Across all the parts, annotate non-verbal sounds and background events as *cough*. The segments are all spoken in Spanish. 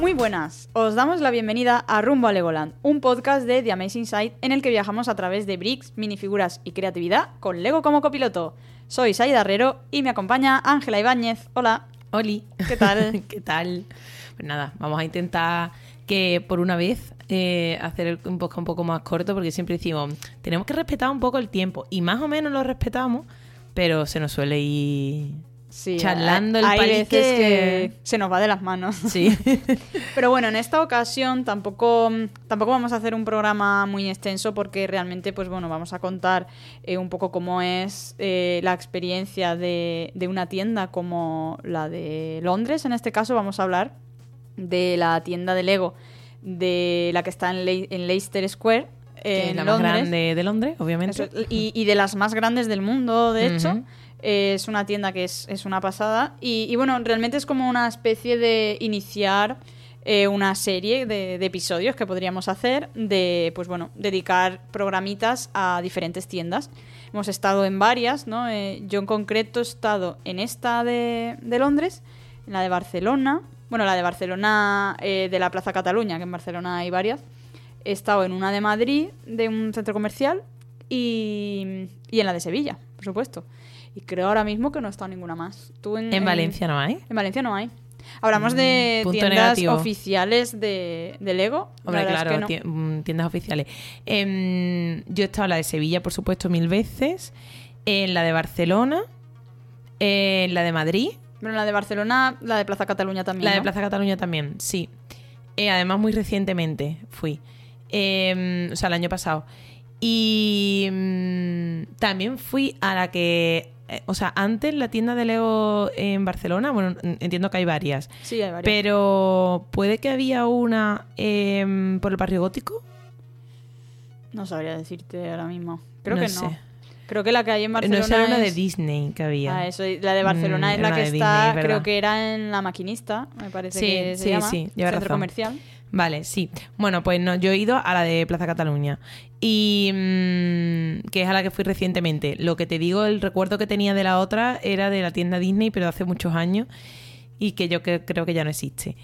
Muy buenas, os damos la bienvenida a Rumbo a Legoland, un podcast de The Amazing Side en el que viajamos a través de bricks, minifiguras y creatividad con Lego como copiloto. Soy Saida Herrero y me acompaña Ángela Ibáñez. Hola. Oli. ¿Qué tal? *laughs* ¿Qué tal? Pues nada, vamos a intentar que por una vez eh, hacer el- un podcast un poco más corto porque siempre decimos, tenemos que respetar un poco el tiempo y más o menos lo respetamos, pero se nos suele ir Sí, charlando el hay veces que se nos va de las manos. Sí. *laughs* Pero bueno, en esta ocasión tampoco, tampoco vamos a hacer un programa muy extenso porque realmente, pues bueno, vamos a contar eh, un poco cómo es eh, la experiencia de, de una tienda como la de Londres. En este caso vamos a hablar de la tienda de Lego de la que está en, Le- en Leicester Square. que en la más Londres. grande de Londres, obviamente. Eso, y, y de las más grandes del mundo, de hecho. Es una tienda que es, es una pasada. Y, y bueno, realmente es como una especie de iniciar eh, una serie de, de episodios que podríamos hacer de, pues bueno, dedicar programitas a diferentes tiendas. Hemos estado en varias, ¿no? Eh, yo en concreto he estado en esta de, de Londres, en la de Barcelona. Bueno, la de Barcelona eh, de la Plaza Cataluña, que en Barcelona hay varias. He estado en una de Madrid, de un centro comercial, y, y en la de Sevilla, por supuesto. Y creo ahora mismo que no he estado en ninguna más. ¿Tú en, En Valencia no hay. En Valencia no hay. Hablamos de Mm, tiendas negativo. oficiales de, de Lego. Hombre, es claro, que no. tie- mm, tiendas oficiales. Em, yo he estado en la de Sevilla, por supuesto, mil veces. En la de Barcelona. En la de Madrid. Pero la de Barcelona, la de Plaza Cataluña también. La de. Plaza Cataluña también, sí. Eh, además, muy recientemente fui. Em, o sea, el año pasado. Y mm, también fui a la que. eh, o sea, antes la tienda de Lego en Barcelona. Bueno, entiendo que hay varias. Sí, hay varias. Pero puede que había una em, por el barrio gótico. No sabría decirte ahora mismo. Creo No que no. Creo que la que hay en Barcelona no sé, era una de es- Disney que había. Ah, eso, la de Barcelona Mm, es la que está, Disney, es creo que era en La Maquinista, me parece Sí, que se sí, llama. sí, lleva Centro razón. comercial. Vale, sí. Bueno, pues no, yo he ido a la de Plaza Cataluña. Y mm, que es a la que fui recientemente. Lo que te digo, el recuerdo que tenía de la otra era de la tienda Disney, pero hace muchos años. Y que yo creo que ya no existe.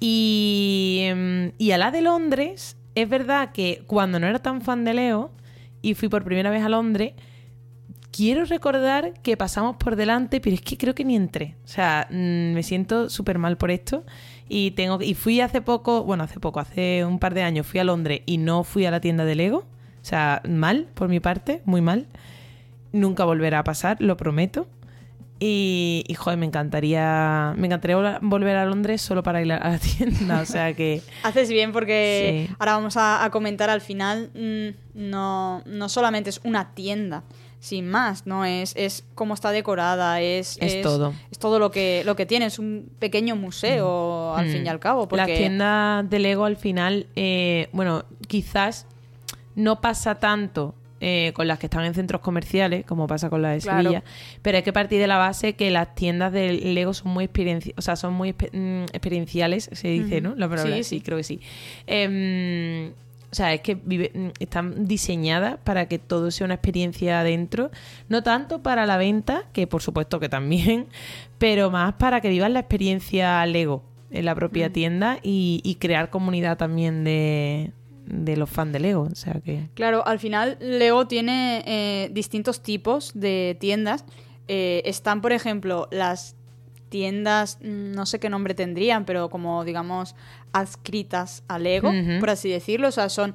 Y, mm, y a la de Londres, es verdad que cuando no era tan fan de Leo y fui por primera vez a Londres, quiero recordar que pasamos por delante, pero es que creo que ni entré. O sea, mm, me siento súper mal por esto. Y tengo y fui hace poco, bueno, hace poco, hace un par de años fui a Londres y no fui a la tienda de Lego. O sea, mal por mi parte, muy mal. Nunca volverá a pasar, lo prometo. Y, y, joder, me encantaría, me encantaría vol- volver a Londres solo para ir a la *laughs* tienda. O sea que *laughs* Haces bien porque Sí. ahora vamos a, a comentar al final, mm, no, no solamente es una tienda, sin más, ¿no? Es, es cómo está decorada, es, Es todo. Es todo lo que, lo que tiene, es un pequeño museo al Mm. fin y al cabo. Porque... Las tiendas de Lego al final, eh, bueno, quizás no pasa tanto eh, con las que están en centros comerciales, como pasa con la de Claro. Sevilla, pero hay que partir de la base que las tiendas de Lego son muy experiencia, o sea, son muy mm, experienciales, se dice. ¿no? La palabra, Sí, sí, sí. creo que sí. Em, o sea, es que vive- mm, están diseñadas para que todo sea una experiencia adentro, no tanto para la venta, que por supuesto que también, *laughs* pero más para que vivas la experiencia Lego en la propia Mm. tienda y, y crear comunidad también de, de los fans de Lego. O sea que. Claro, al final Lego tiene eh, distintos tipos de tiendas. Eh, están, por ejemplo, las tiendas, mm, no sé qué nombre tendrían, pero como digamos adscritas a Lego, Ujú. por así decirlo. O sea, son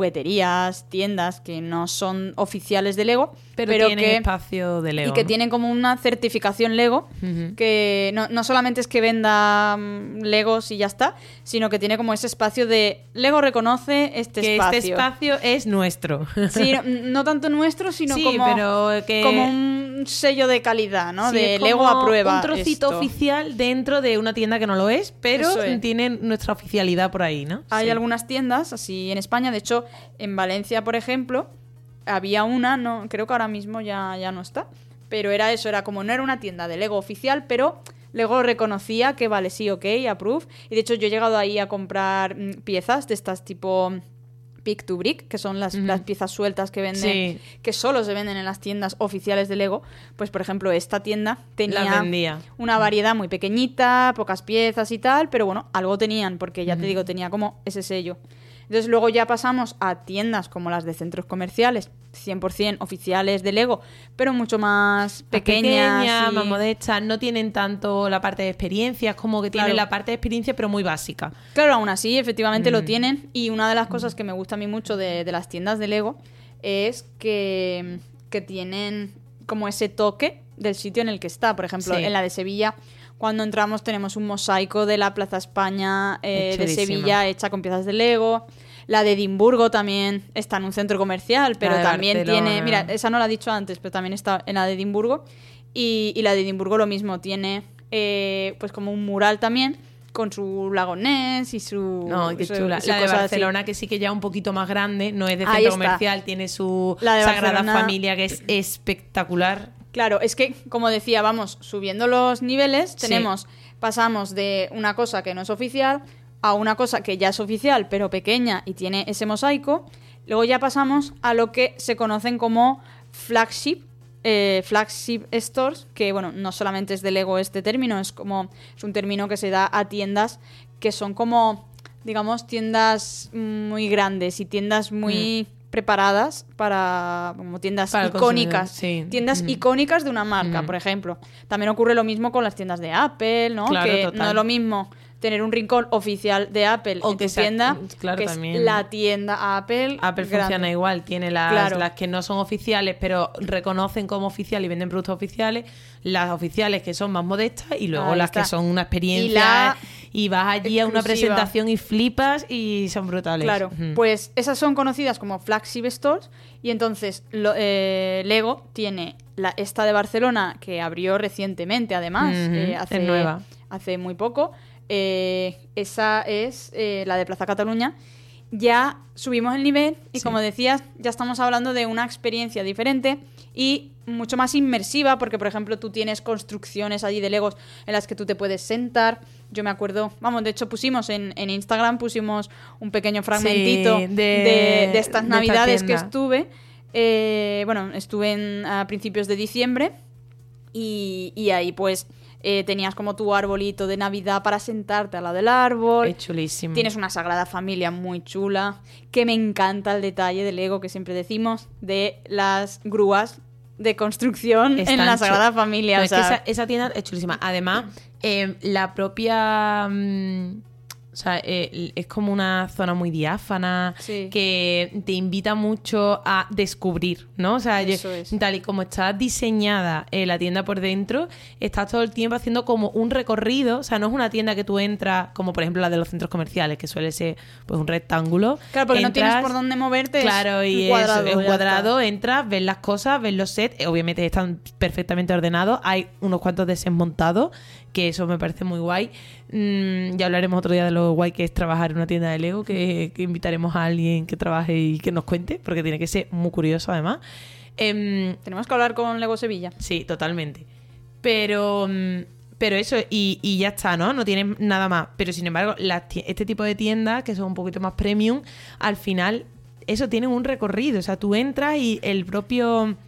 jugueterías, tiendas que no son oficiales de Lego, Pero, pero, tiene que espacio de Lego. y que ¿no? tienen como una certificación Lego, que no, no solamente es que venda mm, Legos y ya está, sino que tiene como ese espacio de Lego reconoce este que espacio. este espacio es nuestro. Sí, no, *laughs* no tanto nuestro, sino Sí, como, pero que- como un sello de calidad, ¿no? Sí, de Lego aprueba Un trocito esto. oficial dentro de una tienda que no lo es, pero es. tiene nuestra oficialidad por ahí, ¿no? Hay Sí. algunas tiendas así en España, de hecho, en Valencia, por ejemplo, había una, no, creo que ahora mismo ya, ya no está, pero era eso, era como no era una tienda de Lego oficial, pero Lego reconocía que vale, sí, ok, approve. Y de hecho yo he llegado ahí a comprar mm, piezas de estas tipo Pick to Brick, que son las, piezas sueltas que venden, Sí. que solo se venden en las tiendas oficiales de Lego. Pues, por ejemplo, esta tienda tenía una variedad muy pequeñita, pocas piezas y tal, pero bueno, algo tenían, porque ya te digo, tenía como ese sello. Entonces luego ya pasamos a tiendas como las de centros comerciales, 100% oficiales de Lego, pero mucho más pequeñas. pequeñas, y- más modestas, no tienen tanto la parte de experiencia, es como que tienen la parte de experiencia, pero muy básica. Claro, aún así, efectivamente Mm. lo tienen. Y una de las cosas que me gusta a mí mucho de, de las tiendas de Lego es que, que tienen como ese toque del sitio en el que está. Por ejemplo, Sí. en la de Sevilla, cuando entramos tenemos un mosaico de la Plaza España eh, de. Sevilla hecha con piezas de Lego. La de Edimburgo también está en un centro comercial, pero también Barcelona. tiene... Mira, esa no la he dicho antes, pero también está en la de Edimburgo. Y, y la de Edimburgo lo mismo, tiene eh, pues como un mural también con su lago Ness y su... No, qué chula. su La de así. Barcelona, que sí que ya un poquito más grande, no es de centro comercial, tiene su La de Sagrada Barcelona- Familia, que es espectacular. Claro, es que, como decía, vamos subiendo los niveles, Sí. tenemos, pasamos de una cosa que no es oficial a una cosa que ya es oficial, pero pequeña y tiene ese mosaico. Luego ya pasamos a lo que se conocen como flagship, eh, flagship stores, que bueno, no solamente es de Lego este término, es como, es un término que se da a tiendas que son como, digamos, tiendas muy grandes y tiendas muy preparadas para, como tiendas. Para icónicas, sí. tiendas Mm. icónicas de una marca, Mm. por ejemplo. También ocurre lo mismo con las tiendas de Apple, ¿no? Claro, que total. no es lo mismo tener un rincón oficial de Apple O en que tu sea- tienda, claro, que también. es la tienda Apple. Apple grande. funciona igual, tiene las, Claro. las que no son oficiales, pero reconocen como oficial y venden productos oficiales, las oficiales que son más modestas y luego Ahí las está. que son una experiencia Y la y vas allí a una presentación y flipas y son brutales. Claro, pues esas son conocidas como flagship stores y entonces lo- eh, Lego tiene la, esta de Barcelona que abrió recientemente además, eh, es hace, nueva. hace muy poco. Eh, esa es eh, la de Plaza Cataluña. Ya subimos el nivel y Sí. como decías, ya estamos hablando de una experiencia diferente y mucho más inmersiva porque, por ejemplo, tú tienes construcciones allí de Legos en las que tú te puedes sentar. Yo me acuerdo, vamos, de hecho pusimos en, en Instagram, pusimos un pequeño fragmentito de- de, de estas de esta navidades que estuve. Eh, bueno, estuve en, a principios de diciembre y, y ahí pues eh, tenías como tu arbolito de Navidad para sentarte al lado del árbol. es chulísimo. Tienes una Sagrada Familia muy chula, que me encanta el detalle del Lego que siempre decimos, de las grúas de construcción en la Sagrada Familia. No, o es que sea, esa, esa tienda es chulísima. Además, eh, la propia. mm, o sea, eh, es como una zona muy diáfana Sí. que te invita mucho a descubrir, ¿no? O sea, yo- Eso es. tal y como está diseñada eh, la tienda por dentro, estás todo el tiempo haciendo como un recorrido. O sea, no es una tienda que tú entras, como por ejemplo la de los centros comerciales, que suele ser pues un rectángulo. claro, porque no tienes por dónde moverte. es Claro, y es- cuadrado, es un cuadrado, entras, ves las cosas, ves los sets, eh, obviamente están perfectamente ordenados, hay unos cuantos desmontados, que eso me parece muy guay. Mm, ya hablaremos otro día de lo guay que es trabajar en una tienda de Lego, que, que invitaremos a alguien que trabaje y que nos cuente, porque tiene que ser muy curioso además. Em. Tenemos que hablar con Lego Sevilla. Sí, totalmente. Pero, mm, pero eso, y, y ya está, ¿no? No tienes nada más. Pero sin embargo, las este tipo de tiendas, que son un poquito más premium, al final, eso tienen un recorrido. O sea, tú entras y el propio.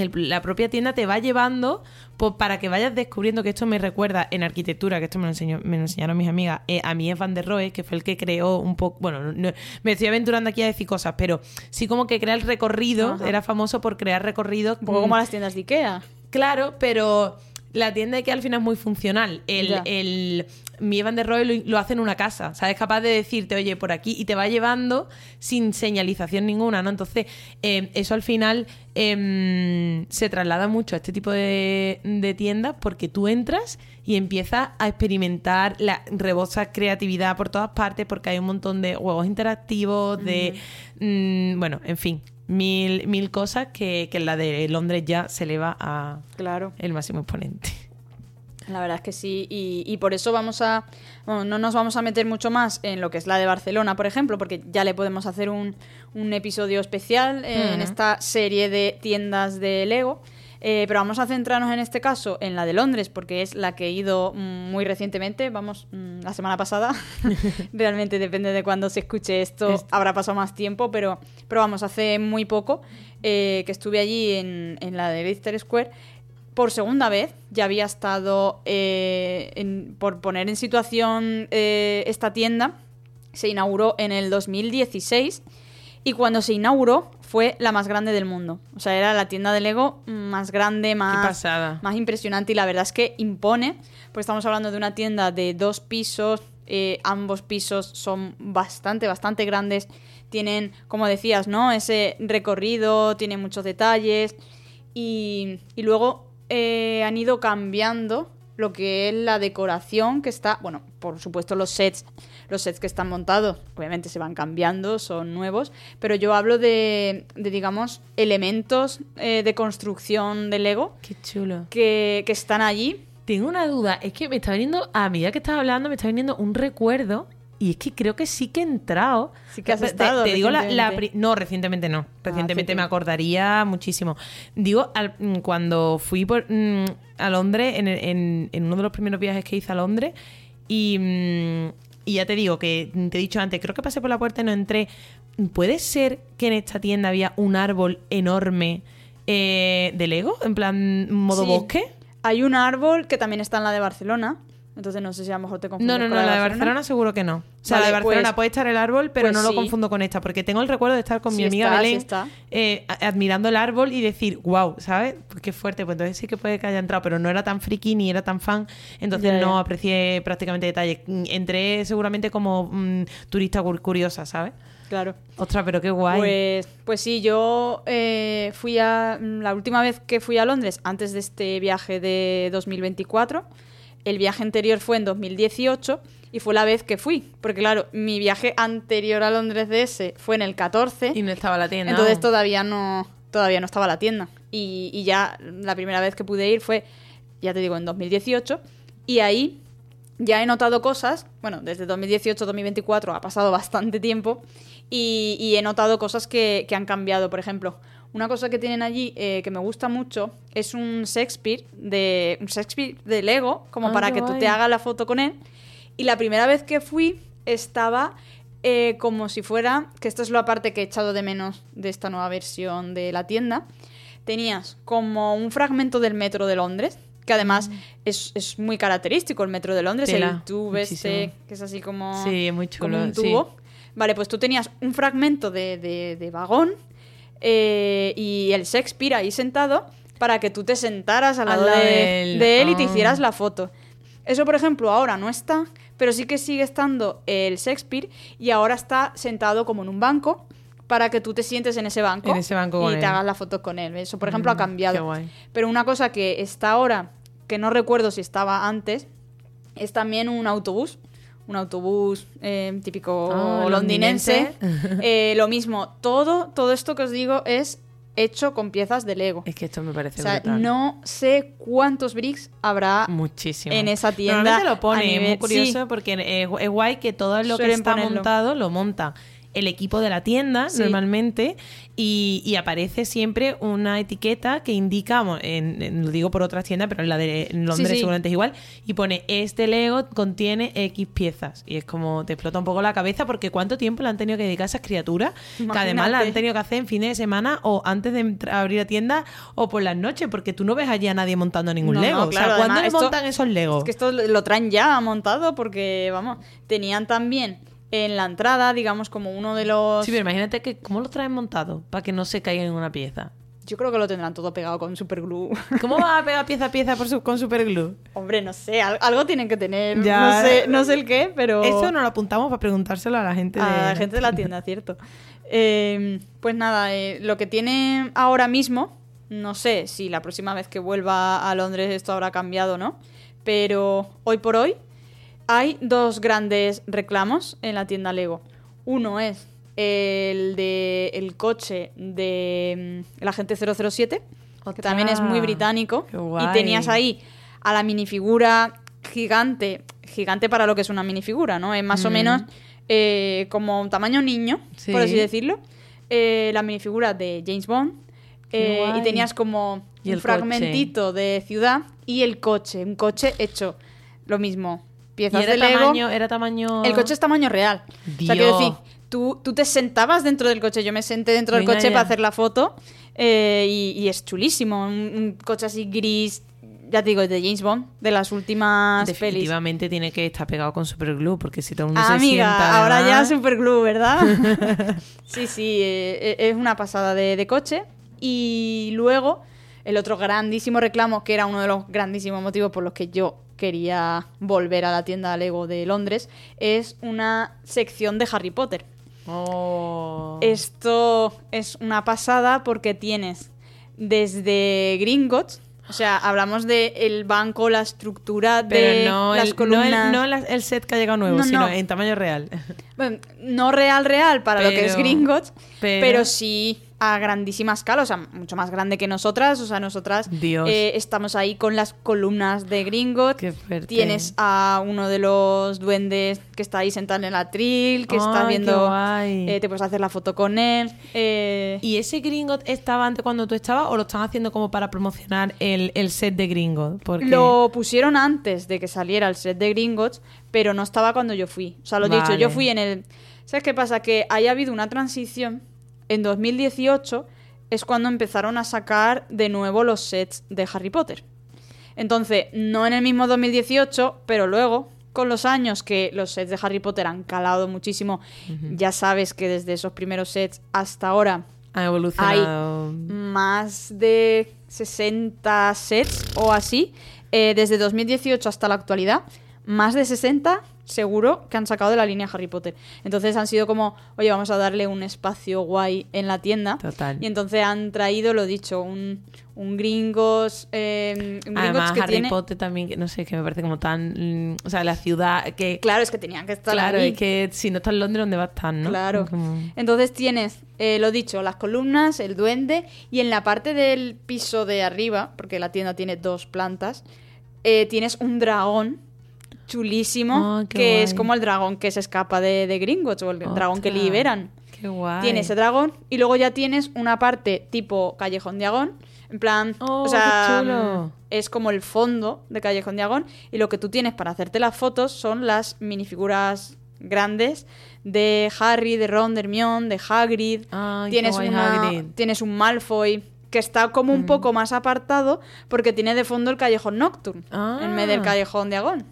El- la propia tienda te va llevando pues, para que vayas descubriendo que esto me recuerda en arquitectura, que esto me lo, enseñó- me lo enseñaron mis amigas, eh, a mí es Van der Rohe, que fue el que creó un poco, bueno, no- me estoy aventurando aquí a decir cosas, pero sí como que crea el recorrido, Ajá. era famoso por crear recorridos. Un poco mm, como las tiendas de Ikea. Claro, pero la tienda de que al final es muy funcional. El mi Van der Rohe lo, lo hace en una casa. O sea, es capaz de decirte, oye, por aquí, y te va llevando sin señalización ninguna, ¿no? Entonces, eh, eso al final em, se traslada mucho a este tipo de, de tiendas porque tú entras y empiezas a experimentar la rebosa creatividad por todas partes porque hay un montón de juegos interactivos, de... mm, bueno, en fin, mil, mil cosas que, que la de Londres ya se eleva a Claro. el máximo exponente. La verdad es que sí, y, y por eso vamos a. Bueno, no nos vamos a meter mucho más en lo que es la de Barcelona, por ejemplo, porque ya le podemos hacer un, un episodio especial en esta serie de tiendas de Lego. Eh, pero vamos a centrarnos en este caso en la de Londres, porque es la que he ido mm, muy recientemente, vamos, mm, la semana pasada. *laughs* *laughs* Realmente depende de cuándo se escuche esto, Es- habrá pasado más tiempo, pero, pero vamos, hace muy poco eh, que estuve allí en, en la de Leicester Square. Por segunda vez, ya había estado, eh, en- por poner en situación eh, esta tienda, se inauguró en el 2016 y cuando se inauguró fue la más grande del mundo. O sea, era la tienda de Lego más grande, más, más impresionante y la verdad es que impone, pues estamos hablando de una tienda de dos pisos, eh, ambos pisos son bastante, bastante grandes, tienen, como decías, ¿no? Ese recorrido, tiene muchos detalles y, y luego eh, han ido cambiando lo que es la decoración que está, bueno, por supuesto los sets, los sets que están montados, obviamente se van cambiando, son nuevos, pero yo hablo de, de, digamos, elementos eh, de construcción de Lego Qué chulo. que, que están allí. Tengo una duda, es que me está viniendo, a medida que estás hablando, me está viniendo un recuerdo. Y es que creo que sí que he entrado. Sí que has Te- estado Te, digo la, recientemente. No, recientemente no. Recientemente sí, me acordaría muchísimo. Digo, al- mm, cuando fui por, mm, a Londres, en, en- en uno de los primeros viajes que hice a Londres, y, mm, y ya te digo que te he dicho antes, creo que pasé por la puerta y no entré. ¿Puede ser que en esta tienda había un árbol enorme eh, de Lego? En plan, modo Sí. bosque. Hay un árbol que también está en la de Barcelona, entonces no sé si a lo mejor te confundes No, no, con no, la de Barcelona seguro que no. O sea, Vale, la de Barcelona pues- puede estar el árbol, pero pues no lo sí. confundo con esta, porque tengo el recuerdo de estar con mi Sí amiga está, sí Belén está. eh, admirando el árbol y decir, wow, ¿sabes? Pues qué fuerte, pues entonces sí que puede que haya entrado, pero no era tan friki ni era tan fan, entonces no aprecié prácticamente detalles. Mm, Entré seguramente como mm, turista cur- curiosa, ¿sabes? Claro. Ostras, pero qué guay. Pues, pues sí, yo eh, fui a. La última vez que fui a Londres, antes de este viaje de 2024, el viaje anterior fue en 2018 y fue la vez que fui. Porque, claro, mi viaje anterior a Londres de ese fue en el 14. y no estaba la tienda. Entonces aún. todavía no, todavía no estaba la tienda. Y, y ya la primera vez que pude ir fue, ya te digo, en 2018. Y ahí ya he notado cosas, bueno, desde 2018-2024 ha pasado bastante tiempo. Y, y he notado cosas que, que han cambiado. Por ejemplo, una cosa que tienen allí eh, que me gusta mucho es un Shakespeare de, un Shakespeare de Lego, como Ah, para que tú te hagas la foto con él. Y la primera vez que fui estaba eh, como si fuera, que esto es la parte que he echado de menos de esta nueva versión de la tienda, tenías como un fragmento del metro de Londres, que además es, es muy característico el metro de Londres, Mm. Tela, el tubo este, que es así como, Sí, muy chulo, como un sí. tubo. Vale, pues tú tenías un fragmento de, de- de vagón eh, y el Shakespeare ahí sentado para que tú te sentaras al Al lado, de, de él. de él y te Ah. hicieras la foto. Eso, por ejemplo, ahora no está, pero sí que sigue estando el Shakespeare y ahora está sentado como en un banco para que tú te sientes en ese banco, En ese banco y te él. hagas la foto con él. Eso, por ejemplo, ha Mm, cambiado. Pero una cosa que está ahora, que no recuerdo si estaba antes, es también un autobús. Un autobús eh, típico Ah, londinense. londinense. Eh, lo mismo, todo, todo esto que os digo es hecho con piezas de Lego. Es que esto me parece O sea, brutal. no sé cuántos bricks habrá Muchísimo. en esa tienda. Normalmente lo pone, es muy curioso sí. porque es, es guay que todo lo que está ponerlo. montado lo monta el equipo de la tienda Sí. normalmente y, y aparece siempre una etiqueta que indica, en- en- lo digo por otras tiendas, pero en la de en Londres Sí, sí. seguramente es igual, y pone este Lego contiene X piezas. Y es como te explota un poco la cabeza porque cuánto tiempo le han tenido que dedicar a esas criaturas, que además la han Imagínate. tenido que hacer en fines de semana o antes de abrir la tienda o por las noches, porque tú no ves allí a nadie montando ningún No, no, Lego. claro, o sea, ¿cuándo además le esto- montan esos Legos? Es que esto lo traen ya montado porque, vamos, tenían también en la entrada, digamos, como uno de los... Sí, pero imagínate que cómo lo traen montado para que no se caiga en una pieza. Yo creo que lo tendrán todo pegado con superglue. *laughs* ¿Cómo vas a pegar pieza a pieza por su- con superglue? Hombre, no sé, al- algo tienen que tener. Ya. No, sé, no sé el qué, pero... Eso nos lo apuntamos para preguntárselo a la gente de... a la gente de la tienda, *laughs* cierto. Eh, pues nada, eh, lo que tiene ahora mismo, no sé si la próxima vez que vuelva a Londres esto habrá cambiado o no, pero hoy por hoy hay dos grandes reclamos en la tienda Lego. Uno es el de el coche de mm, el agente 007, que también es muy británico, y tenías ahí a la minifigura gigante, gigante para lo que es una minifigura, ¿no? Es más o Mm. menos eh, como un tamaño niño, Sí. por así decirlo. Eh, la minifigura de James Bond eh, y tenías como Y un fragmentito de ciudad y el coche, un coche hecho lo mismo, Y piezas era de Lego. tamaño, era tamaño... El coche es tamaño real. O sea, quiero Dios. decir, tú, tú te sentabas dentro del coche, yo me senté dentro del coche ya. para hacer la foto eh, y, y es chulísimo. Un, un coche así gris, ya te digo, de James Bond, de las últimas pelis. Definitivamente tiene que estar pegado con superglue, porque si todo el mundo Ah, se amiga, sienta... ahora ya además- superglue, ¿verdad? *laughs* sí, sí, eh, eh, es una pasada de, de coche. Y luego, el otro grandísimo reclamo, que era uno de los grandísimos motivos por los que yo quería volver a la tienda Lego de Londres, es una sección de Harry Potter. Oh. Esto es una pasada porque tienes desde Gringotts, o sea, hablamos de el banco, la estructura de Pero no, las el, no, columnas. el, no el set que ha llegado nuevo, No, sino no. en tamaño real. Bueno, no real, real para lo que es Gringotts, pero- pero... sí a grandísima escala, o sea, mucho más grande que nosotras. O sea, nosotras eh, estamos ahí con las columnas de. Qué fuerte. Tienes a uno de los duendes que está ahí sentado en el atril, que qué viendo. eh, te puedes hacer la foto con él. eh, ¿Y ese Gringot estaba antes cuando tú estabas o lo están haciendo como para promocionar el, el set de Gringot? Porque... Lo pusieron antes de que saliera el set de Gringotts, pero no estaba cuando yo fui. O sea, lo dicho, Vale. yo fui en el... ¿Sabes qué pasa? Que haya habido una transición. En 2018 es cuando empezaron a sacar de nuevo los sets de Harry Potter. Entonces, no en el mismo 2018, pero luego, con los años que los sets de Harry Potter han calado muchísimo, ya sabes que desde esos primeros sets hasta ahora Ha evolucionado. más de 60 sets o así. eh, desde 2018 hasta la actualidad, más de 60 seguro que han sacado de la línea Harry Potter. Entonces han sido como, oye, vamos a darle un espacio guay en la tienda. Total. Y entonces han traído, lo dicho, un, un gringos... eh, un gringos Además, que Harry tiene... Potter también, que no sé, que me parece como tan. mm, o sea, la ciudad que. Claro, es que tenían que estar Claro, ahí. es que si no está en Londres, ¿dónde va a estar, no? Claro. Como- Entonces tienes, eh, lo dicho, las columnas, el duende y en la parte del piso de arriba, porque la tienda tiene dos plantas, eh, tienes un dragón chulísimo Ah, que es como el dragón que se escapa de, de Gringotts o el dragón que liberan. Qué guay. Tiene ese dragón y luego ya tienes una parte tipo Callejón Diagón. En plan, Oh, o sea, qué chulo. mm, es como el fondo de Callejón Diagón y lo que tú tienes para hacerte las fotos son las minifiguras grandes de Harry, de Ron, de Hermione, de Hagrid. Qué tienes, guay, una- Hagrid. tienes un Malfoy que está como un poco más apartado porque tiene de fondo el Callejón Nocturne en vez del Ah. Callejón Diagón.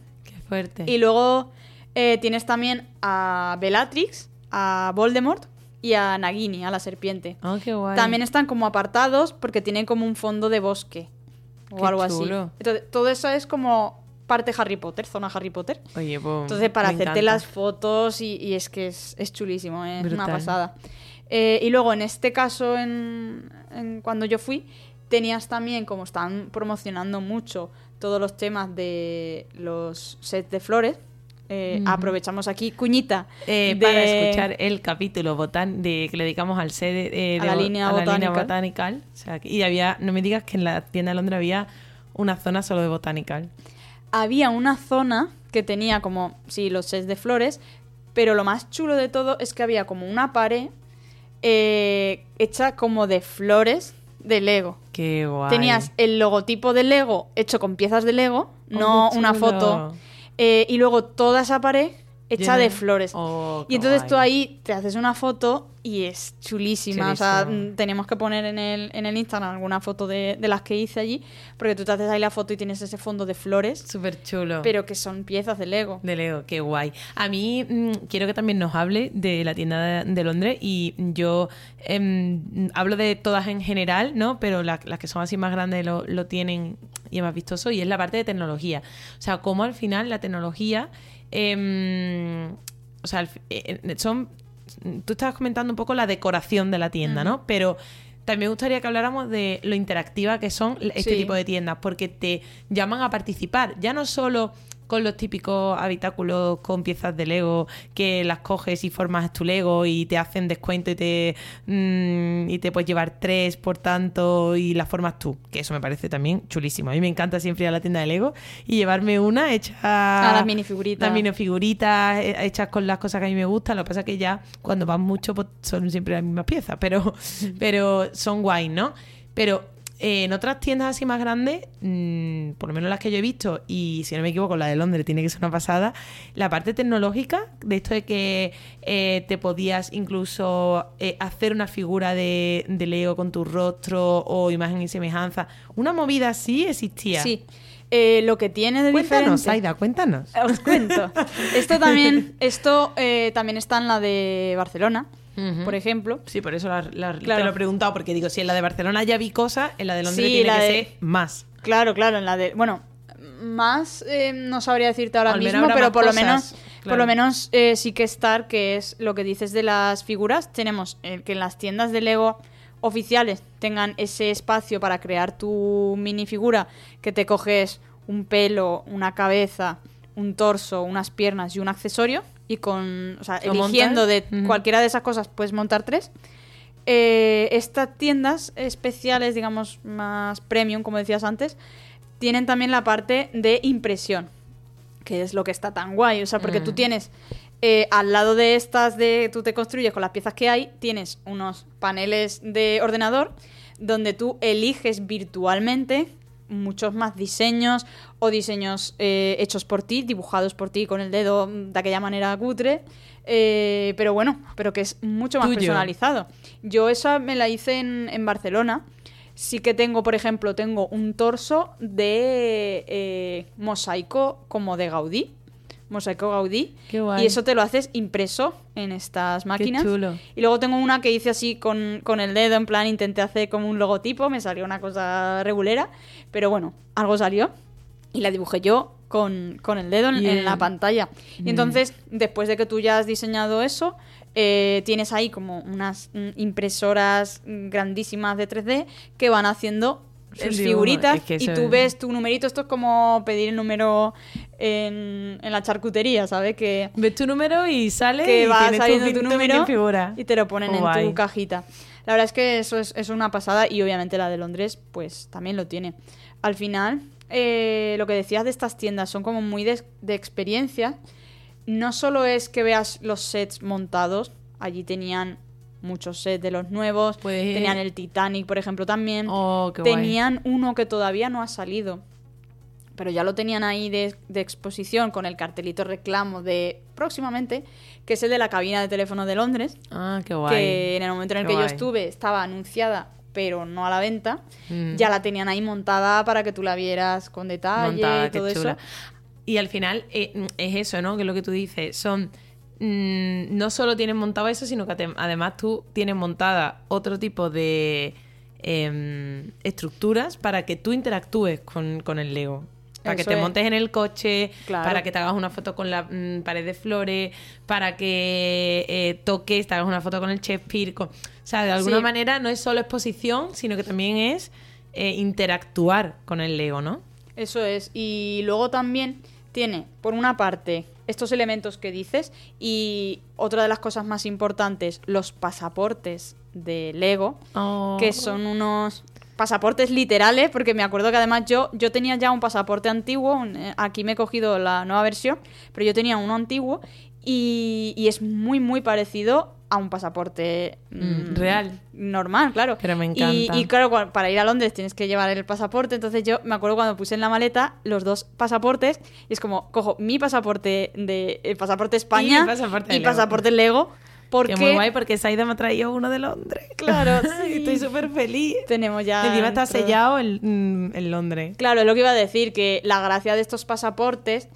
Fuerte. Y luego eh, tienes también a Bellatrix, a Voldemort y a Nagini, a la serpiente. Oh, qué guay. También están como apartados porque tienen como un fondo de bosque o Qué algo chulo. así. Entonces, todo eso es como parte Harry Potter, zona Harry Potter. Oye, pues. Entonces, para hacerte encanta. las fotos y, y es que es, es chulísimo, ¿eh? es una pasada. Eh, y luego, en este caso, en, en cuando yo fui, tenías también, como están promocionando mucho todos los temas de los sets de flores, eh, aprovechamos aquí, cuñita, Eh, de- Para escuchar el capítulo botan de, que le dedicamos al sede eh, A de la línea a la línea botanical. O sea, y había, no me digas que en la tienda de Londres había una zona solo de botanical. había una zona que tenía como, sí, los sets de flores, pero lo más chulo de todo es que había como una pared hecha como de flores de Lego. Qué guay. Tenías el logotipo de Lego hecho con piezas de Lego, Oh, no qué una foto. eh, y luego toda esa pared hecha de flores. Oh, y entonces guay. tú ahí te haces una foto y es chulísima. O sea, mm, tenemos que poner en el, en el Instagram alguna foto de, de las que hice allí, porque tú te haces ahí la foto y tienes ese fondo de flores, Súper chulo. pero que son piezas de Lego. De Lego, qué guay. A mí mm, quiero que también nos hable de la tienda de, de Londres y yo em, hablo de todas en general, ¿no? Pero la- las que son así más grandes lo, lo tienen y es más vistoso y es la parte de tecnología. O sea, cómo al final la tecnología... em, o sea, eh, eh, son... Tú estabas comentando un poco la decoración de la tienda, ¿no? Pero... También me gustaría que habláramos de lo interactiva que son este Sí. tipo de tiendas, porque te llaman a participar, ya no solo con los típicos habitáculos con piezas de Lego que las coges y formas tu Lego y te hacen descuento y te mm, y te puedes llevar tres por tanto y las formas tú, que eso me parece también chulísimo. A mí me encanta siempre ir a la tienda de Lego y llevarme una hecha A las minifiguritas. las minifiguritas eh, hechas con las cosas que a mí me gustan. Lo que pasa es que ya cuando van mucho pues, son siempre las mismas piezas, pero, pero son guay, ¿no? Pero eh, en otras tiendas así más grandes, mm, por lo menos las que yo he visto, y si no me equivoco, la de Londres tiene que ser una pasada, la parte tecnológica, de esto de que eh, te podías incluso eh, hacer una figura de, de Lego con tu rostro o imagen y semejanza, una movida así existía. Sí. Eh, lo que tiene de Cuéntanos, diferente... Aida, cuéntanos. Os cuento. Esto también, *laughs* esto eh, también está en la de Barcelona, Por ejemplo. Sí, por eso la- la- Claro. te lo he preguntado, porque digo, si en la de Barcelona ya vi cosas, en la de Londres Sí, tiene la que de- ser más. Claro, claro, en la de. Bueno, más eh, no sabría decirte ahora mismo, pero por lo cosas, menos, por lo menos eh, sí que estar, que es lo que dices de las figuras. Tenemos eh, que en las tiendas de Lego oficiales tengan ese espacio para crear tu minifigura, que te coges un pelo, una cabeza, un torso, unas piernas y un accesorio. Y con, o sea, eligiendo de cualquiera de esas cosas puedes montar tres. Eh, estas tiendas especiales, digamos, más premium, como decías antes, tienen también la parte de impresión, que es lo que está tan guay. O sea, porque tú Mm. tienes eh, al lado de estas de tú te construyes con las piezas que hay, tienes unos paneles de ordenador donde tú eliges virtualmente muchos más diseños o diseños eh, hechos por ti, dibujados por ti con el dedo de aquella manera cutre. eh, pero bueno, pero que es mucho más Tuyo. personalizado. Yo esa me la hice en, en Barcelona. Sí que tengo, por ejemplo, tengo un torso de eh, mosaico como de Gaudí. Mosaico Gaudí. Qué guay. Y eso te lo haces impreso en estas máquinas. chulo. Y luego tengo una que hice así con, con el dedo, en plan intenté hacer como un logotipo, me salió una cosa regulera, pero bueno, algo salió. Y la dibujé yo con, con el dedo en, en la pantalla. Y Mm. entonces, después de que tú ya has diseñado eso, eh, tienes ahí como unas mm, impresoras grandísimas de 3D que van haciendo Figuritas es que y tú es- ves tu numerito. Esto es como pedir el número en, en la charcutería, ¿sabes? Que, Ves tu número y sale que y va saliendo tu número figura. y te lo ponen en Guay. tu cajita. La verdad es que eso es, es una pasada y obviamente la de Londres pues también lo tiene. Al final, eh, lo que decías de estas tiendas son como muy de, de experiencia. No solo es que veas los sets montados, allí tenían muchos sets de los nuevos, Puedes ir- tenían el Titanic, por ejemplo, también. Oh, qué guay. tenían uno que todavía no ha salido, pero ya lo tenían ahí de, de exposición con el cartelito reclamo de próximamente, que es el de la cabina de teléfono de Londres, Ah, qué guay. que en el momento en el Qué que yo estuve estaba anunciada, pero no a la venta. Mm. Ya la tenían ahí montada para que tú la vieras con detalle montada, y qué todo chula. eso. Y al final eh, es eso, ¿no? Que es lo que tú dices. Son. Mm, no solo tienes montado eso, sino que además tú tienes montada otro tipo de em, estructuras para que tú interactúes con, con el Lego. Para que te es. montes en el coche, Claro. para que te hagas una foto con la mm, pared de flores, para que eh, toques, te hagas una foto con el Shakespeare. con- O sea, de alguna Sí. manera no es solo exposición, sino que también es eh, interactuar con el Lego, ¿no? Eso es. Y luego también tiene, por una parte, estos elementos que dices y otra de las cosas más importantes, los pasaportes de Lego, Oh. que son unos pasaportes literales, porque me acuerdo que además yo, yo tenía ya un pasaporte antiguo, un- eh, aquí me he cogido la nueva versión, pero yo tenía uno antiguo y, y es muy, muy parecido a un pasaporte Mm, mm, real. Normal, claro. Pero me encanta. Y, claro, para ir a Londres tienes que llevar el pasaporte, entonces yo me acuerdo cuando puse en la maleta los dos pasaportes y es como, cojo mi pasaporte de el pasaporte España Y pasaporte y Lego. pasaporte Lego, porque Que muy guay porque Saida me ha traído uno de Londres. Claro, *laughs* sí. Estoy súper feliz. tenemos ya... Encima está sellado el- mm, en Londres. Claro, es lo que iba a decir, que la gracia de estos pasaportes,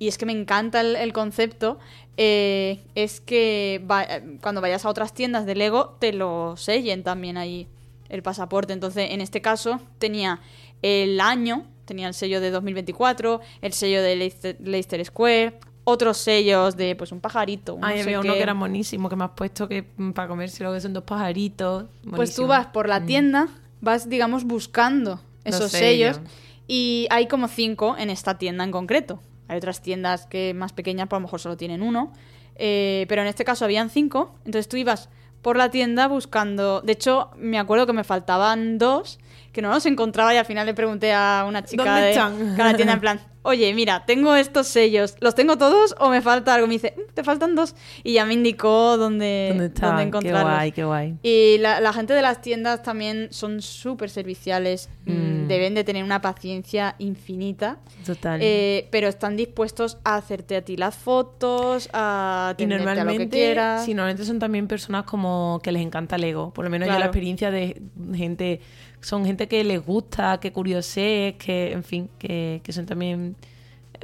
y es que me encanta el, el concepto, eh, es que va- eh, cuando vayas a otras tiendas de Lego te lo sellen también ahí el pasaporte. Entonces, en este caso, tenía el año, tenía el sello de 2024, el sello de Leicester, Leicester Square, otros sellos de pues un pajarito. un Ay, no sé había uno que era monísimo, que me has puesto que mm, para comérselo, que son dos pajaritos. Pues tú Buenísimo. vas por la Mm. tienda, vas, digamos, buscando esos sellos. sellos. Y hay como cinco en esta tienda en concreto. Hay otras tiendas que más pequeñas, pues a lo mejor solo tienen uno. Eh, pero en este caso habían cinco. Entonces tú ibas por la tienda buscando. De hecho, me acuerdo que me faltaban dos que no los encontraba y al final le pregunté a una chica ¿Dónde de la tienda en plan, oye, mira, tengo estos sellos, ¿los tengo todos o me falta algo? Me dice, "Mm, te faltan dos. Y ya me indicó dónde, ¿Dónde dónde está? Qué encontrarlos. guay, qué guay. Y la, la gente de las tiendas también son súper serviciales. Mm. Deben de tener una paciencia infinita. Total. Eh, pero están dispuestos a hacerte a ti las fotos, a y atenderte a lo que normalmente, quieras. sí, normalmente son también personas como que les encanta Lego. Por lo menos yo la experiencia de gente, son gente que les gusta, que curiosea, que, en fin, que, que son también,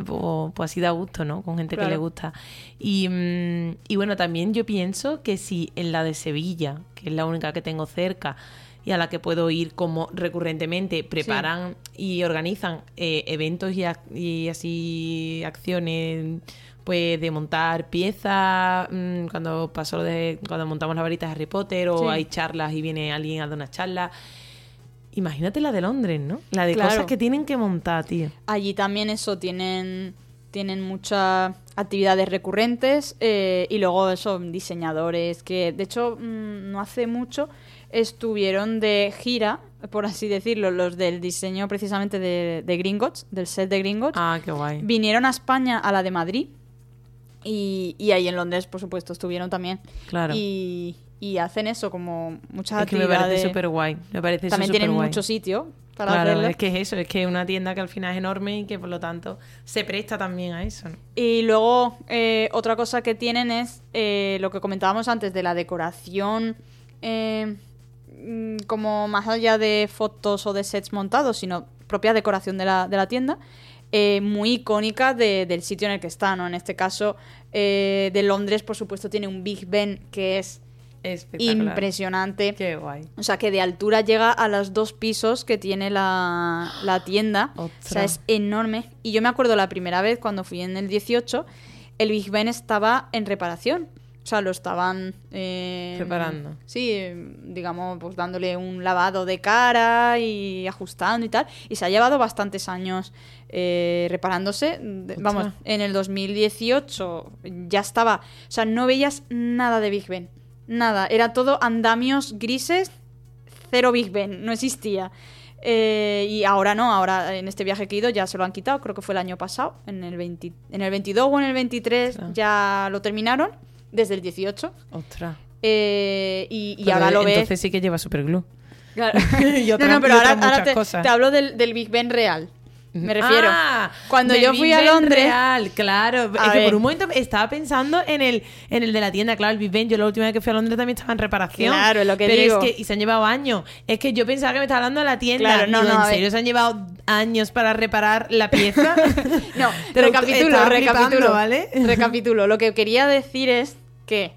pues, pues así da gusto, ¿no? Con gente que le gusta. Y, mm, y bueno, también yo pienso que si en la de Sevilla, que es la única que tengo cerca, y a la que puedo ir como recurrentemente, preparan y organizan eh, eventos y, ac- y así acciones pues de montar piezas mm, cuando pasó lo de cuando montamos la varita de Harry Potter o Sí. hay charlas y viene alguien a dar una charla imagínate la de Londres no la de Claro. cosas que tienen que montar tío Allí también eso, tienen, tienen muchas actividades recurrentes eh, y luego eso, diseñadores que de hecho mm, no hace mucho estuvieron de gira, por así decirlo, los del diseño precisamente de, de Gringotts, del set de Gringotts. ah qué guay Vinieron a España, a la de Madrid, y, y ahí en Londres, por supuesto, estuvieron también. Claro. Y, y hacen eso, como muchas es que me actividades. parece súper guay me parece también tienen mucho sitio para claro hacerlo. es que es eso es que es una tienda que al final es enorme y que por lo tanto se presta también a eso ¿no? Y luego, eh, otra cosa que tienen es eh, lo que comentábamos antes de la decoración, eh, mm, como más allá de fotos o de sets montados, sino propia decoración de la, de la tienda, eh, muy icónica de- del sitio en el que está, ¿no? En este caso, eh, de Londres, por supuesto, tiene un Big Ben que es impresionante. qué guay O sea, que de altura llega a los dos pisos que tiene la, la tienda. O sea, es enorme. Y yo me acuerdo la primera vez cuando fui en el 18, el Big Ben estaba en reparación. O sea, lo estaban... eh, Preparando. Sí, eh, digamos, pues dándole un lavado de cara y ajustando y tal. Y se ha llevado bastantes años eh, reparándose. Vamos, en el 2018 ya estaba... O sea, no veías nada de Big Ben. Nada. Era todo andamios grises, cero Big Ben. No existía. Eh, y ahora no, ahora en este viaje que he ido ya se lo han quitado, creo que fue el año pasado, en el, 20 en el 22 o en el 23 Ostras. ya lo terminaron, desde el 18. ostras Eh, y, y ahora lo ves. entonces sí que lleva superglue Claro. *laughs* Y otra- no, no, pero ahora, otras ahora te, te hablo del, del Big Ben real. Me refiero. Ah, Cuando yo fui a Londres. Real, claro. A es que por un momento estaba pensando en el, en el de la tienda, claro, el Big Ben. Yo la última vez que fui a Londres también estaba en reparación. Claro, lo que pero digo. es que, y se han llevado años. Es que yo pensaba que me estaba hablando de la tienda. Claro, no, Digo, no, ¿En serio se han llevado años para reparar la pieza? *laughs* No, *laughs* Te lo- recapitulo, recapitulo. flipando, ¿vale? *laughs* Recapitulo. Lo que quería decir es que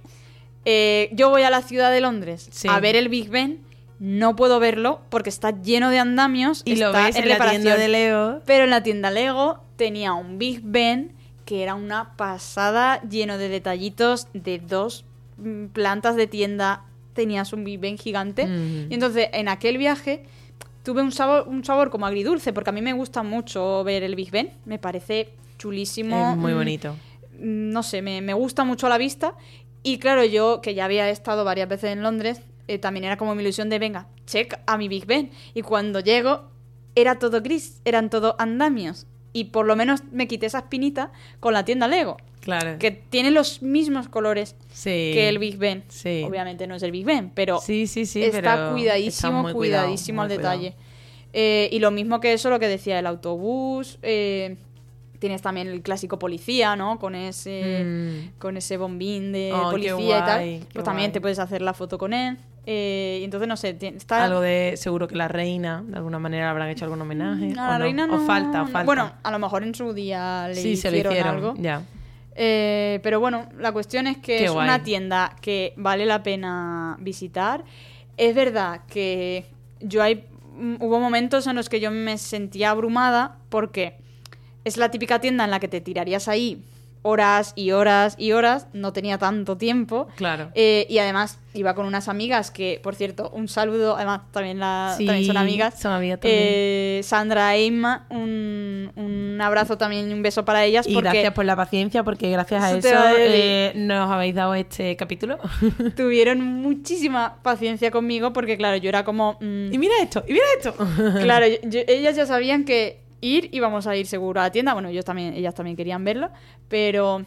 eh, yo voy a la ciudad de Londres Sí. a ver el Big Ben, no puedo verlo porque está lleno de andamios y lo está ves en, la reparación. tienda de Leo. Pero en la tienda Lego tenía un Big Ben que era una pasada, lleno de detallitos de dos mm, plantas de tienda. Tenías un Big Ben gigante. Mm. Y entonces, en aquel viaje, tuve un sabor, un sabor como agridulce, porque a mí me gusta mucho ver el Big Ben. Me parece chulísimo. Es muy mm, bonito. mm, No sé, me, me gusta mucho a la vista. Y claro, yo, que ya había estado varias veces en Londres, eh, también era como mi ilusión de, venga, check a mi Big Ben. Y cuando llego, era todo gris, eran todo andamios. Y por lo menos me quité esa espinita con la tienda Lego, Claro. que tiene los mismos colores sí. que el Big Ben. Sí. Obviamente no es el Big Ben, pero Sí, sí, sí. está pero cuidadísimo, cuidadísimo al detalle. Eh, y lo mismo que eso, lo que decía el autobús. eh, tienes también el clásico policía, ¿no? Con ese, Mm. con ese bombín de Oh, policía y tal. Pues también guay. te puedes hacer la foto con él. Eh, y entonces, no sé, está... Algo de seguro que la reina, de alguna manera, le habrán hecho algún homenaje. a o la no. reina no... O falta, o falta. Bueno, a lo mejor en su día le sí, se lo hicieron. algo. Ya. Eh, pero bueno, la cuestión es que Qué es guay. una tienda que vale la pena visitar. Es verdad que yo hay mm, hubo momentos en los que yo me sentía abrumada porque es la típica tienda en la que te tirarías ahí horas y horas y horas, no tenía tanto tiempo. Claro. Eh, y además iba con unas amigas que, por cierto, un saludo, además también, la, Sí, también son amigas. son amigas también. Eh, Sandra e un, un, abrazo también y un beso para ellas. Y porque gracias por la paciencia, porque gracias a Eso eh, nos habéis dado este capítulo. *laughs* tuvieron muchísima paciencia conmigo porque, claro, yo era como... mm, y mira esto, y mira esto. Claro, *laughs* yo- yo- ellas ya sabían que ir íbamos a ir seguro a la tienda. Bueno, ellos también, ellas también querían verlo, pero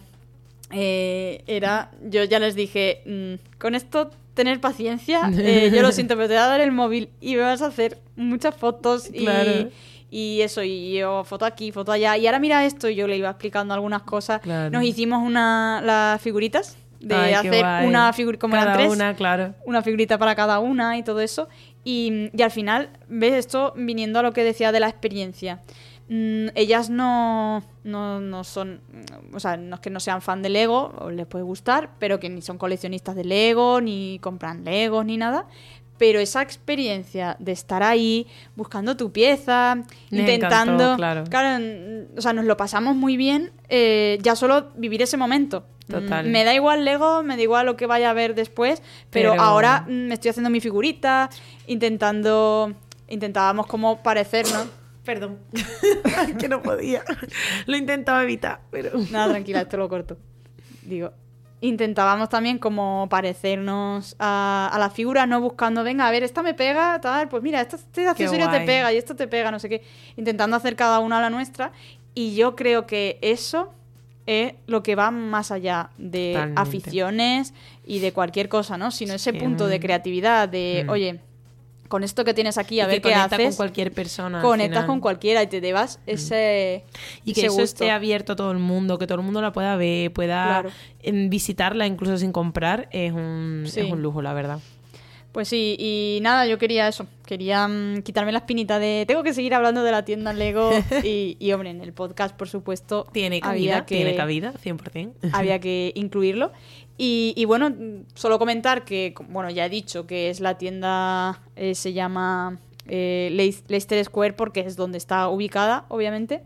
eh, era, yo ya les dije, mm, con esto tener paciencia. *laughs* eh, yo lo siento, pero te voy a dar el móvil y me vas a hacer muchas fotos y, Claro. y eso y yo foto aquí, foto allá. Y ahora mira esto y yo le iba explicando algunas cosas. Claro. Nos hicimos una las figuritas de Ay, hacer una figura como eran Cada tres una, claro. una figurita para cada una y todo eso. Y, y al final, ves esto viniendo a lo que decía de la experiencia. Mm, ellas no, no, no son, o sea, no es que no sean fan de Lego, les puede gustar, pero que ni son coleccionistas de Lego, ni compran Legos, ni nada. Pero esa experiencia de estar ahí, buscando tu pieza, intentando... encantó, claro. mm, o sea, nos lo pasamos muy bien, eh, ya solo vivir ese momento. Total. Mm, Me da igual Lego, me da igual lo que vaya a ver después, pero, Pero- ahora mm, me estoy haciendo mi figurita, intentando. Intentábamos como parecernos. Perdón. *laughs* que no podía. Lo intentaba evitar, pero. Nada, tranquila, esto lo corto. Digo, intentábamos también como parecernos a, a las figuras, no buscando, venga, a ver, esta me pega, tal, pues mira, esta- este accesorio te pega y esto te pega, no sé qué. Intentando hacer cada una a la nuestra. Y yo creo que eso es lo que va más allá de Totalmente. aficiones y de cualquier cosa, ¿no? Sino ese punto de creatividad, de, Mm. oye, con esto que tienes aquí, a Y ver que qué haces. con cualquier persona. conectas. Mm. con cualquiera y te debas ese, Y que ese eso gusto. esté abierto a todo el mundo, que todo el mundo la pueda ver, pueda Claro. visitarla incluso sin comprar, es un, Sí. es un lujo, la verdad. Pues sí, y nada, yo quería eso. Quería mm, quitarme la espinita de. Tengo que seguir hablando de la tienda Lego. *laughs* y, y, hombre, en el podcast, por supuesto. Tiene había cabida, que, tiene cabida, 100%. Había *laughs* que incluirlo. Y, y bueno, solo comentar que, bueno, ya he dicho que es la tienda. eh, se llama eh, Leicester Square porque es donde está ubicada, obviamente.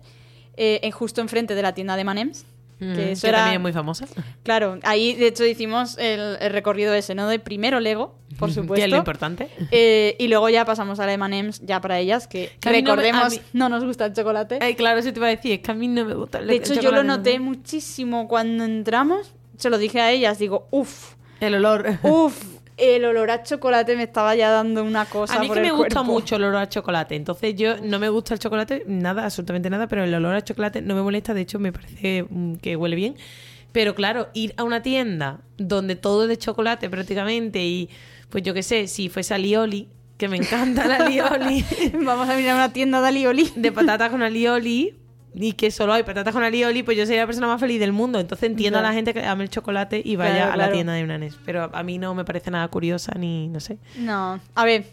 eh, en- justo enfrente de la tienda de Manems. Mm, Que eso que era- también es muy famosa. *laughs* Claro, ahí de hecho hicimos el, el recorrido ese, ¿no? De primero Lego, por *laughs* Que es supuesto. lo importante. Eh, y luego ya pasamos a la M&M's ya para ellas, que, Que mí no me- recordemos, mí- no, nos gusta el chocolate. Ay, claro, eso te iba a decir, es que a mí no me gusta el de hecho, el yo lo noté ¿no? muchísimo cuando entramos. Se lo dije a ellas, digo, uff, El olor. uff, *laughs* el olor a chocolate me estaba ya dando una cosa A mí por que me gusta mucho el olor a chocolate. Entonces yo no me gusta el chocolate, nada, absolutamente nada, pero el olor a chocolate no me molesta. De hecho, me parece mm, que huele bien. Pero claro, ir a una tienda donde todo es de chocolate prácticamente y pues yo qué sé, si fuese alioli, que me encanta la *laughs* alioli, Vamos a mirar una tienda de alioli. de patatas con alioli y que solo hay patatas con alioli, pues yo sería la persona más feliz del mundo. Entonces entiendo a la gente que ame el chocolate y vaya Claro, a la claro. tienda de Unanes. Pero a mí no me parece nada curiosa ni no sé. No, a ver,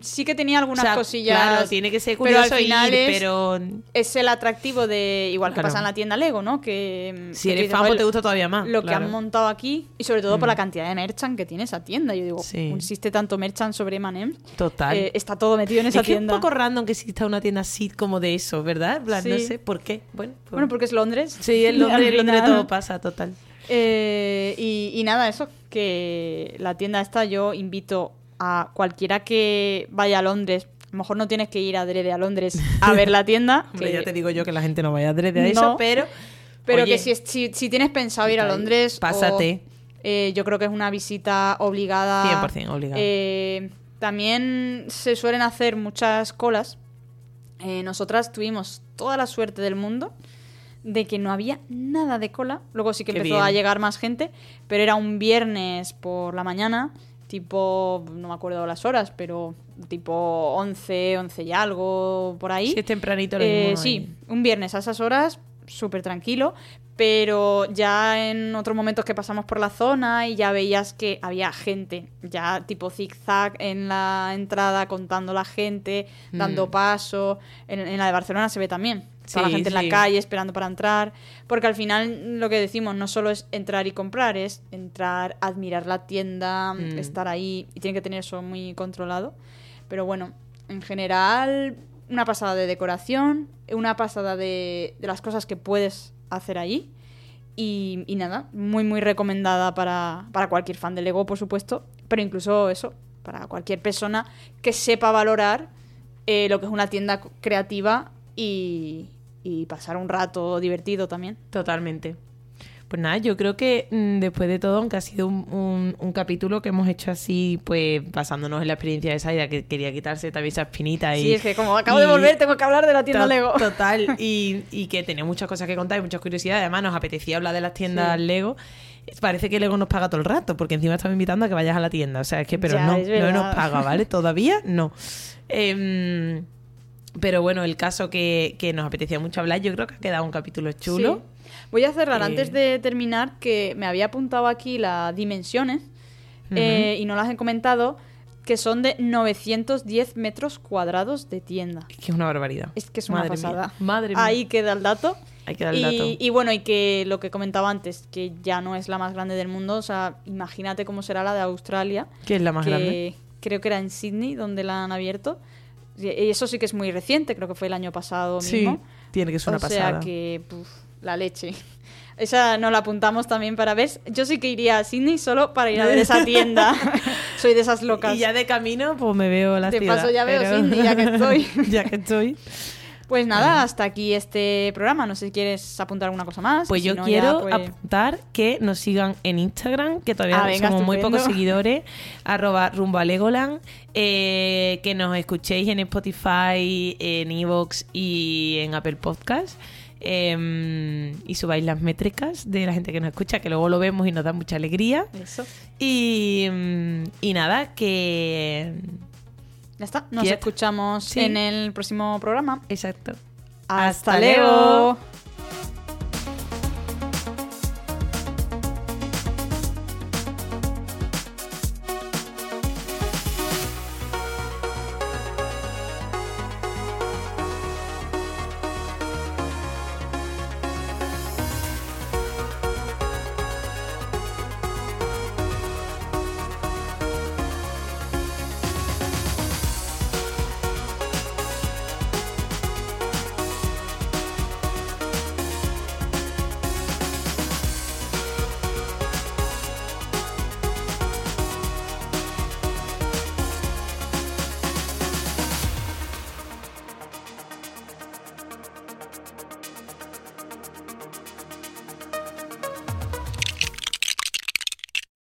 sí que tenía algunas O sea, cosillas. Claro, tiene que ser pero al curioso final ir, es- pero Es el atractivo de, igual que pasa en la tienda Lego, ¿no? Que mm, si que eres fan, "Joder, pues te gusta todavía más. lo que han montado aquí y sobre todo por Mm. la cantidad de merchant que tiene esa tienda. Yo digo, Sí. existe tanto merchant sobre Manem. Total. está todo metido en esa es que es tienda. un poco random que exista una tienda así como de eso, ¿verdad? No sé por qué. Bueno, pues- Bueno, porque es Londres. sí, en *laughs* Londres, en Londres todo pasa, total. Eh, y, y nada, eso, que la tienda esta yo invito a cualquiera que vaya a Londres. A lo mejor no tienes que ir adrede a Londres a ver la tienda. *laughs* Hombre, que- ya te digo yo que la gente no vaya a adrede a eso, No. pero... Pero Oye, que si, si, si tienes pensado ir a Londres, pásate. o, eh, yo creo que es una visita obligada. 100% obligada. Eh, también se suelen hacer muchas colas. Eh, nosotras tuvimos toda la suerte del mundo de que no había nada de cola. Luego sí que Qué empezó bien. a llegar más gente, pero era un viernes por la mañana, tipo, no me acuerdo las horas, pero tipo 11, 11 y algo por ahí. Si es tempranito lo Eh, sí, un viernes a esas horas, súper tranquilo, pero ya en otros momentos que pasamos por la zona y ya veías que había gente, ya tipo zigzag en la entrada contando la gente, dando Mm. paso, en, en la de Barcelona se ve también. La Sí, gente en la calle esperando para entrar, porque al final lo que decimos no solo es entrar y comprar, es entrar, admirar la tienda, Mm. estar ahí y tiene que tener eso muy controlado. Pero bueno, en general, una pasada de decoración, una pasada de, de las cosas que puedes hacer ahí. Y, y nada, muy, muy recomendada para, para cualquier fan de Lego, por supuesto, pero incluso eso, para cualquier persona que sepa valorar eh, lo que es una tienda creativa y, y pasar un rato divertido también. Totalmente. Pues nada, yo creo que mm, después de todo, aunque ha sido un, un- un capítulo que hemos hecho así, pues basándonos en la experiencia de Saida, que quería quitarse también esa espinita. Y, Sí, es que como acabo de volver, tengo que hablar de la tienda To- Lego. Total, *laughs* y, y que tenía muchas cosas que contar y muchas curiosidades. Además, nos apetecía hablar de las tiendas Sí. Lego. Parece que Lego nos paga todo el rato, porque encima estamos invitando a que vayas a la tienda. O sea, es que, pero Ya, no, no nos paga, ¿vale? *laughs* Todavía no. Em, pero bueno, el caso que, que nos apetecía mucho hablar, yo creo que ha quedado un capítulo chulo. Sí. Voy a cerrar Eh, antes de terminar que me había apuntado aquí las dimensiones eh, y no las he comentado, que son de 910 metros cuadrados de tienda. Es que es una barbaridad. Es que es una Madre mía. pasada. Madre mía. Ahí queda el dato. Hay que dar el y, dato. y bueno, y que lo que comentaba antes, que ya no es la más grande del mundo, o sea, imagínate cómo será la de Australia. que es la más que grande. Creo que era en Sydney donde la han abierto. Y eso sí que es muy reciente, creo que fue el año pasado Sí, mismo. tiene que ser una o pasada. sea que, puf, la leche. *laughs* Esa no la apuntamos también para ver. Yo sí que iría a Sydney solo para ir a ver esa *laughs* tienda. *laughs* Soy de esas locas. Y ya de camino, pues me veo la De ciudad. paso ya veo Sydney, ya que estoy. ya que estoy. Pues nada, hasta aquí este programa. No sé si quieres apuntar alguna cosa más. Pues Si yo no, quiero pues- apuntar que nos sigan en Instagram, que todavía Ah, venga, somos muy pocos seguidores, *laughs* arroba rumbo a Legoland, eh, que nos escuchéis en Spotify, en Evox y en Apple Podcast. eh, y subáis las métricas de la gente que nos escucha, que luego lo vemos y nos da mucha alegría. Eso. Y, mm, y nada, que... Ya está. Nos escuchamos Sí. en el próximo programa. Exacto. Hasta, luego.